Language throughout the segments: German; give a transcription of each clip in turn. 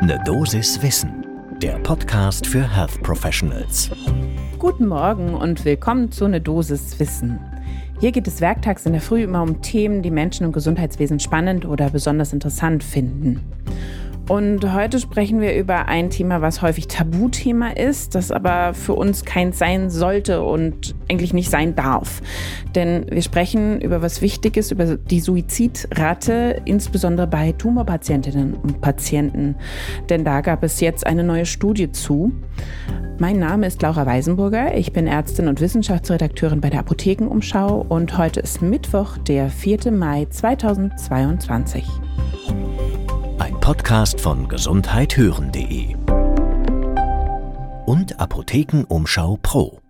Ne Dosis Wissen, der Podcast für Health Professionals. Guten Morgen und willkommen zu Ne Dosis Wissen. Hier geht es werktags in der Früh immer um Themen, die Menschen im Gesundheitswesen spannend oder besonders interessant finden. Und heute sprechen wir über ein Thema, was häufig Tabuthema ist, das aber für uns keins sein sollte und eigentlich nicht sein darf. Denn wir sprechen über was Wichtiges, über die Suizidrate, insbesondere bei Tumorpatientinnen und Patienten. Denn da gab es jetzt eine neue Studie zu. Mein Name ist Laura Weisenburger. Ich bin Ärztin und Wissenschaftsredakteurin bei der Apothekenumschau und heute ist Mittwoch, der 4. Mai 2022. Podcast von gesundheithören.de und Apothekenumschau Pro.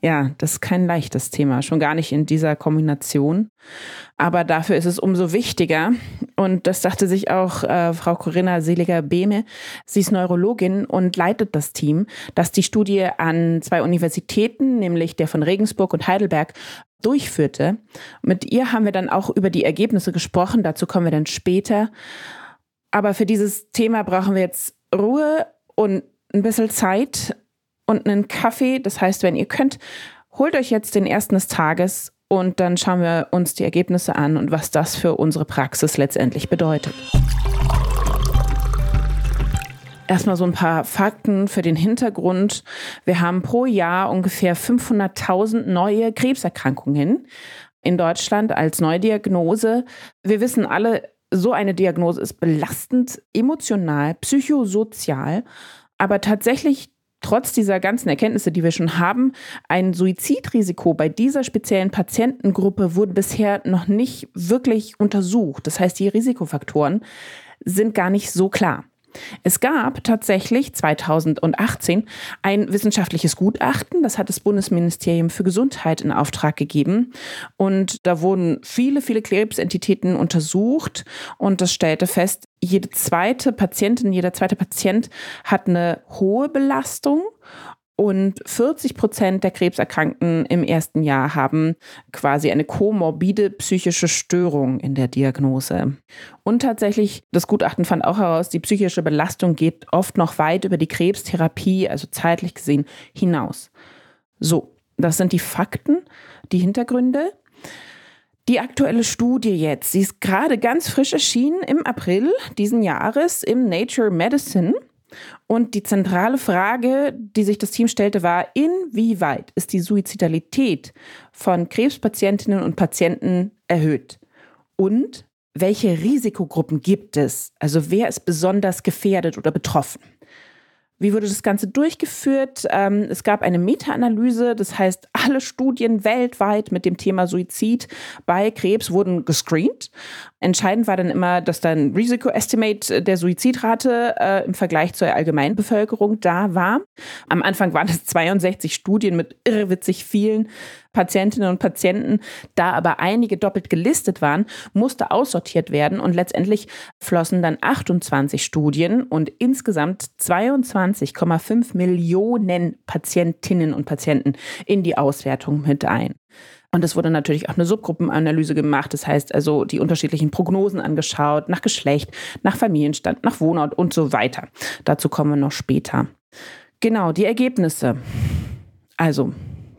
Ja, das ist kein leichtes Thema, schon gar nicht in dieser Kombination. Aber dafür ist es umso wichtiger. Und das dachte sich auch äh, Frau Corinna Seliger-Behme. Sie ist Neurologin und leitet das Team, das die Studie an zwei Universitäten, nämlich der von Regensburg und Heidelberg, durchführte. Mit ihr haben wir dann auch über die Ergebnisse gesprochen. Dazu kommen wir dann später. Aber für dieses Thema brauchen wir jetzt Ruhe und ein bisschen Zeit und einen Kaffee. Das heißt, wenn ihr könnt, holt euch jetzt den ersten des Tages und dann schauen wir uns die Ergebnisse an und was das für unsere Praxis letztendlich bedeutet. Erstmal so ein paar Fakten für den Hintergrund. Wir haben pro Jahr ungefähr 500.000 neue Krebserkrankungen in Deutschland als Neudiagnose. Wir wissen alle, so eine Diagnose ist belastend, emotional, psychosozial, aber tatsächlich trotz dieser ganzen Erkenntnisse, die wir schon haben, ein Suizidrisiko bei dieser speziellen Patientengruppe wurde bisher noch nicht wirklich untersucht. Das heißt, die Risikofaktoren sind gar nicht so klar. Es gab tatsächlich 2018 ein wissenschaftliches Gutachten, das hat das Bundesministerium für Gesundheit in Auftrag gegeben. Und da wurden viele, viele Krebsentitäten untersucht und das stellte fest, jede zweite Patientin, jeder zweite Patient hat eine hohe Belastung und 40 Prozent der Krebserkrankten im ersten Jahr haben quasi eine komorbide psychische Störung in der Diagnose. Und tatsächlich, das Gutachten fand auch heraus, die psychische Belastung geht oft noch weit über die Krebstherapie, also zeitlich gesehen, hinaus. So, das sind die Fakten, die Hintergründe. Die aktuelle Studie jetzt, sie ist gerade ganz frisch erschienen im April diesen Jahres im Nature Medicine. Und die zentrale Frage, die sich das Team stellte, war, inwieweit ist die Suizidalität von Krebspatientinnen und Patienten erhöht? Und welche Risikogruppen gibt es? Also wer ist besonders gefährdet oder betroffen? Wie wurde das Ganze durchgeführt? Ähm, es gab eine Meta-Analyse, das heißt, alle Studien weltweit mit dem Thema Suizid bei Krebs wurden gescreent. Entscheidend war dann immer, dass dann Risikoestimate der Suizidrate äh, im Vergleich zur Allgemeinbevölkerung da war. Am Anfang waren es 62 Studien mit irrwitzig vielen Patientinnen und Patienten, da aber einige doppelt gelistet waren, musste aussortiert werden und letztendlich flossen dann 28 Studien und insgesamt 22,5 Millionen Patientinnen und Patienten in die Auswertung mit ein. Und es wurde natürlich auch eine Subgruppenanalyse gemacht. Das heißt also die unterschiedlichen Prognosen angeschaut, nach Geschlecht, nach Familienstand, nach Wohnort und so weiter. Dazu kommen wir noch später. Genau, die Ergebnisse. Also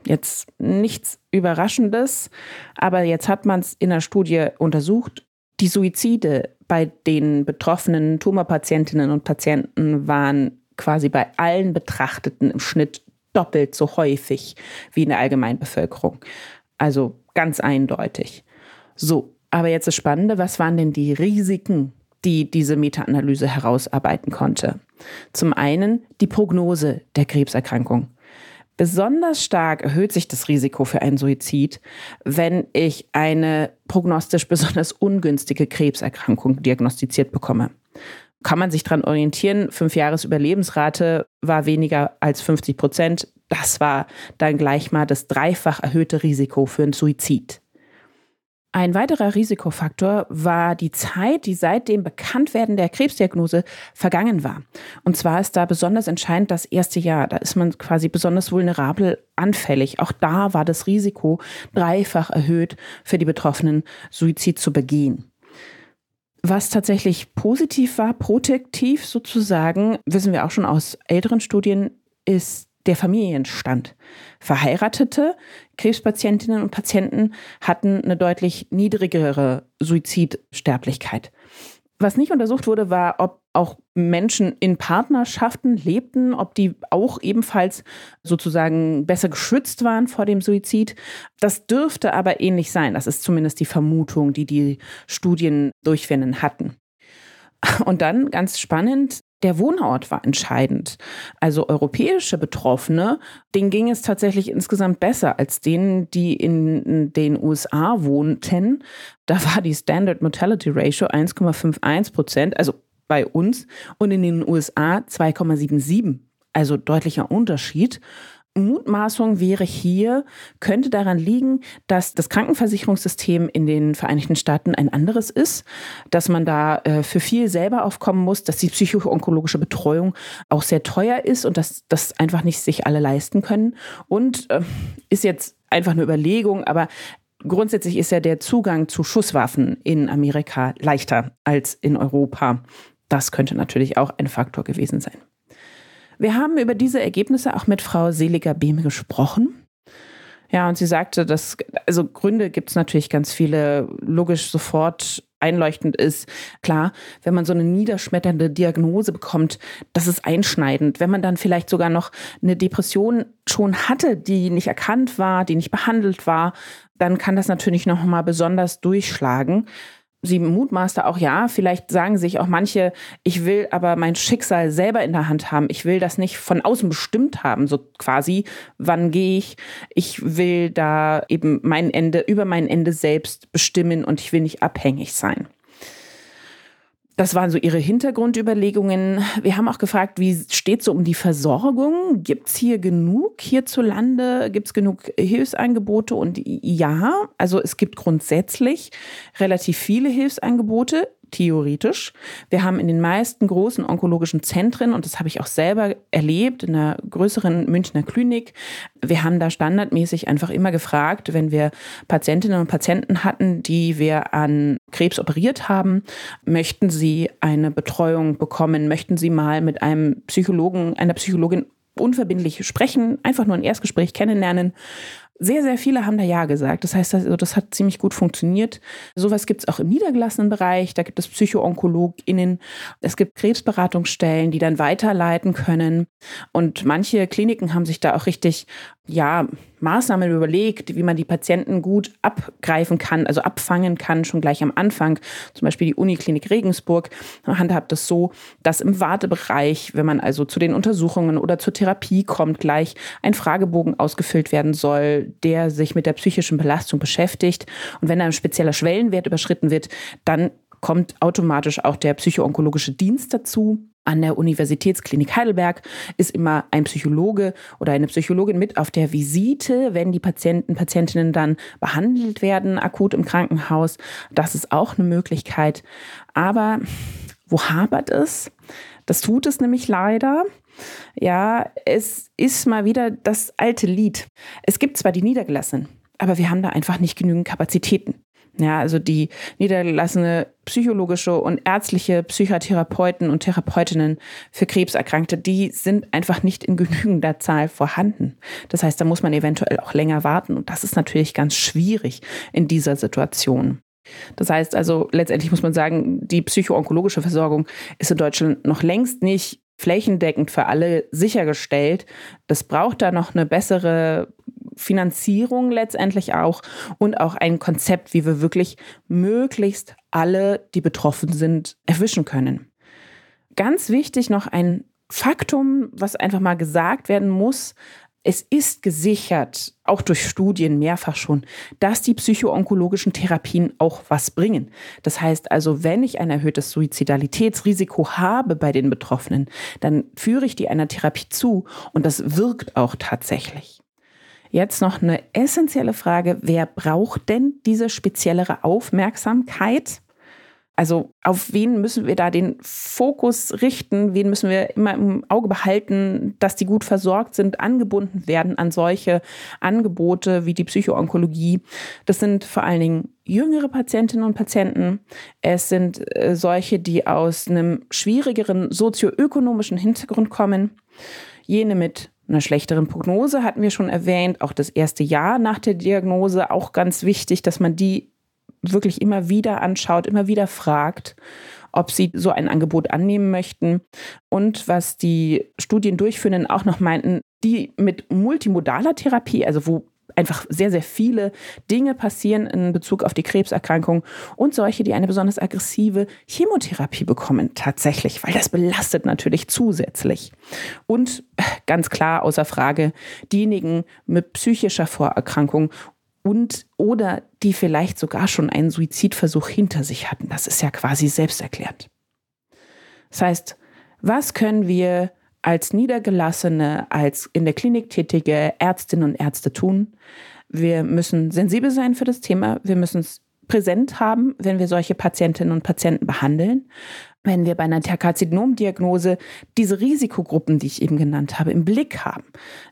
Jetzt nichts Überraschendes, aber jetzt hat man es in der Studie untersucht. Die Suizide bei den betroffenen Tumorpatientinnen und Patienten waren quasi bei allen Betrachteten im Schnitt doppelt so häufig wie in der Allgemeinbevölkerung. Also ganz eindeutig. So, aber jetzt das Spannende, was waren denn die Risiken, die diese Meta-Analyse herausarbeiten konnte? Zum einen die Prognose der Krebserkrankung. Besonders stark erhöht sich das Risiko für einen Suizid, wenn ich eine prognostisch besonders ungünstige Krebserkrankung diagnostiziert bekomme. Kann man sich daran orientieren, fünf Jahres Überlebensrate war weniger als 50 Prozent. Das war dann gleich mal das dreifach erhöhte Risiko für einen Suizid. Ein weiterer Risikofaktor war die Zeit, die seit dem Bekanntwerden der Krebsdiagnose vergangen war. Und zwar ist da besonders entscheidend das erste Jahr. Da ist man quasi besonders vulnerabel anfällig. Auch da war das Risiko dreifach erhöht für die Betroffenen, Suizid zu begehen. Was tatsächlich positiv war, protektiv sozusagen, wissen wir auch schon aus älteren Studien, ist der Familienstand. Verheiratete Krebspatientinnen und Patienten hatten eine deutlich niedrigere Suizidsterblichkeit. Was nicht untersucht wurde, war, ob auch Menschen in Partnerschaften lebten, ob die auch ebenfalls sozusagen besser geschützt waren vor dem Suizid. Das dürfte aber ähnlich sein. Das ist zumindest die Vermutung, die die Studien durchführen hatten. Und dann ganz spannend, der Wohnort war entscheidend. Also europäische Betroffene, denen ging es tatsächlich insgesamt besser als denen, die in den USA wohnten. Da war die Standard Mortality Ratio 1,51 Prozent, also bei uns, und in den USA 2,77. Also deutlicher Unterschied. Mutmaßung wäre hier, könnte daran liegen, dass das Krankenversicherungssystem in den Vereinigten Staaten ein anderes ist, dass man da äh, für viel selber aufkommen muss, dass die psychoonkologische Betreuung auch sehr teuer ist und dass das einfach nicht sich alle leisten können. Und äh, ist jetzt einfach eine Überlegung, aber grundsätzlich ist ja der Zugang zu Schusswaffen in Amerika leichter als in Europa. Das könnte natürlich auch ein Faktor gewesen sein. Wir haben über diese Ergebnisse auch mit Frau Seliger Behme gesprochen. Ja, und sie sagte, dass, also Gründe gibt es natürlich ganz viele, logisch sofort einleuchtend ist. Klar, wenn man so eine niederschmetternde Diagnose bekommt, das ist einschneidend. Wenn man dann vielleicht sogar noch eine Depression schon hatte, die nicht erkannt war, die nicht behandelt war, dann kann das natürlich noch mal besonders durchschlagen sie mutmaßte auch, ja, vielleicht sagen sich auch manche, ich will aber mein Schicksal selber in der Hand haben. Ich will das nicht von außen bestimmt haben, so quasi, wann gehe ich. Ich will da eben mein Ende, über mein Ende selbst bestimmen und ich will nicht abhängig sein. Das waren so ihre Hintergrundüberlegungen. Wir haben auch gefragt, wie steht es so um die Versorgung? Gibt es hier genug hierzulande? Gibt es genug Hilfsangebote? Und ja, also es gibt grundsätzlich relativ viele Hilfsangebote theoretisch. Wir haben in den meisten großen onkologischen Zentren, und das habe ich auch selber erlebt, in einer größeren Münchner Klinik, wir haben da standardmäßig einfach immer gefragt, wenn wir Patientinnen und Patienten hatten, die wir an Krebs operiert haben, möchten sie eine Betreuung bekommen, möchten sie mal mit einem Psychologen, einer Psychologin unverbindlich sprechen, einfach nur ein Erstgespräch kennenlernen sehr, sehr viele haben da Ja gesagt. Das heißt, also, das hat ziemlich gut funktioniert. Sowas gibt es auch im niedergelassenen Bereich. Da gibt es PsychoonkologInnen. Es gibt Krebsberatungsstellen, die dann weiterleiten können. Und manche Kliniken haben sich da auch richtig ja, Maßnahmen überlegt, wie man die Patienten gut abgreifen kann, also abfangen kann, schon gleich am Anfang. Zum Beispiel die Uniklinik Regensburg handhabt das so, dass im Wartebereich, wenn man also zu den Untersuchungen oder zur Therapie kommt, gleich ein Fragebogen ausgefüllt werden soll, der sich mit der psychischen Belastung beschäftigt. Und wenn ein spezieller Schwellenwert überschritten wird, dann kommt automatisch auch der psychoonkologische Dienst dazu. An der Universitätsklinik Heidelberg ist immer ein Psychologe oder eine Psychologin mit auf der Visite, wenn die Patienten, Patientinnen dann behandelt werden, akut im Krankenhaus. Das ist auch eine Möglichkeit. Aber wo hapert es? Das tut es nämlich leider. Ja, es ist mal wieder das alte Lied. Es gibt zwar die Niedergelassenen, aber wir haben da einfach nicht genügend Kapazitäten. Ja, also die niedergelassene psychologische und ärztliche Psychotherapeuten und Therapeutinnen für Krebserkrankte, die sind einfach nicht in genügender Zahl vorhanden. Das heißt, da muss man eventuell auch länger warten und das ist natürlich ganz schwierig in dieser Situation. Das heißt also, letztendlich muss man sagen, die psychoonkologische Versorgung ist in Deutschland noch längst nicht flächendeckend für alle sichergestellt. Das braucht da noch eine bessere Finanzierung letztendlich auch und auch ein Konzept, wie wir wirklich möglichst alle, die betroffen sind, erwischen können. Ganz wichtig noch ein Faktum, was einfach mal gesagt werden muss. Es ist gesichert, auch durch Studien mehrfach schon, dass die psychoonkologischen Therapien auch was bringen. Das heißt also, wenn ich ein erhöhtes Suizidalitätsrisiko habe bei den Betroffenen, dann führe ich die einer Therapie zu und das wirkt auch tatsächlich. Jetzt noch eine essentielle Frage. Wer braucht denn diese speziellere Aufmerksamkeit? Also auf wen müssen wir da den Fokus richten? Wen müssen wir immer im Auge behalten, dass die gut versorgt sind, angebunden werden an solche Angebote wie die Psychoonkologie? Das sind vor allen Dingen jüngere Patientinnen und Patienten. Es sind äh, solche, die aus einem schwierigeren sozioökonomischen Hintergrund kommen. Jene mit einer schlechteren Prognose hatten wir schon erwähnt, auch das erste Jahr nach der Diagnose, auch ganz wichtig, dass man die wirklich immer wieder anschaut, immer wieder fragt, ob sie so ein Angebot annehmen möchten. Und was die Studien durchführenden auch noch meinten, die mit multimodaler Therapie, also wo einfach sehr, sehr viele Dinge passieren in Bezug auf die Krebserkrankung und solche, die eine besonders aggressive Chemotherapie bekommen, tatsächlich, weil das belastet natürlich zusätzlich. Und ganz klar außer Frage, diejenigen mit psychischer Vorerkrankung und oder die vielleicht sogar schon einen Suizidversuch hinter sich hatten. Das ist ja quasi selbsterklärend. Das heißt, was können wir als niedergelassene, als in der Klinik tätige Ärztinnen und Ärzte tun? Wir müssen sensibel sein für das Thema. Wir müssen es präsent haben, wenn wir solche Patientinnen und Patienten behandeln wenn wir bei einer Karzinomdiagnose diese Risikogruppen, die ich eben genannt habe, im Blick haben,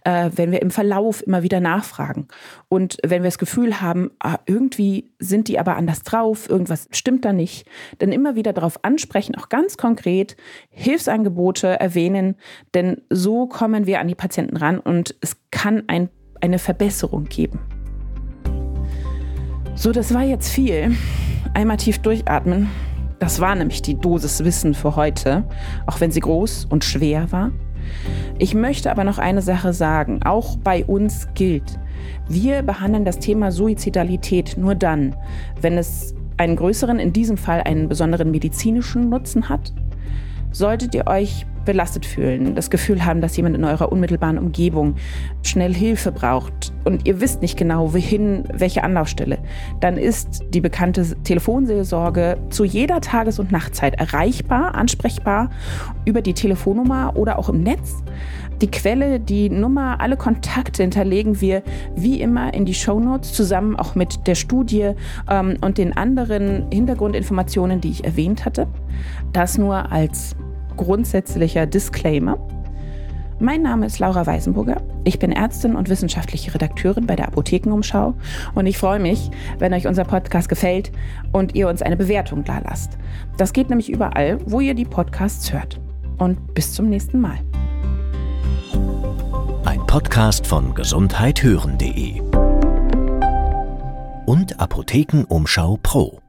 äh, wenn wir im Verlauf immer wieder nachfragen und wenn wir das Gefühl haben, ah, irgendwie sind die aber anders drauf, irgendwas stimmt da nicht, dann immer wieder darauf ansprechen, auch ganz konkret Hilfsangebote erwähnen, denn so kommen wir an die Patienten ran und es kann ein, eine Verbesserung geben. So, das war jetzt viel. Einmal tief durchatmen. Das war nämlich die Dosis Wissen für heute, auch wenn sie groß und schwer war. Ich möchte aber noch eine Sache sagen. Auch bei uns gilt, wir behandeln das Thema Suizidalität nur dann, wenn es einen größeren, in diesem Fall einen besonderen medizinischen Nutzen hat. Solltet ihr euch belastet fühlen, das Gefühl haben, dass jemand in eurer unmittelbaren Umgebung schnell Hilfe braucht und ihr wisst nicht genau, wohin, welche Anlaufstelle, dann ist die bekannte Telefonseelsorge zu jeder Tages- und Nachtzeit erreichbar, ansprechbar über die Telefonnummer oder auch im Netz. Die Quelle, die Nummer, alle Kontakte hinterlegen wir wie immer in die Shownotes zusammen auch mit der Studie ähm, und den anderen Hintergrundinformationen, die ich erwähnt hatte. Das nur als grundsätzlicher Disclaimer. Mein Name ist Laura Weisenburger. Ich bin Ärztin und wissenschaftliche Redakteurin bei der Apothekenumschau und ich freue mich, wenn euch unser Podcast gefällt und ihr uns eine Bewertung da lasst. Das geht nämlich überall, wo ihr die Podcasts hört. Und bis zum nächsten Mal. Ein Podcast von gesundheithören.de und Apothekenumschau Pro.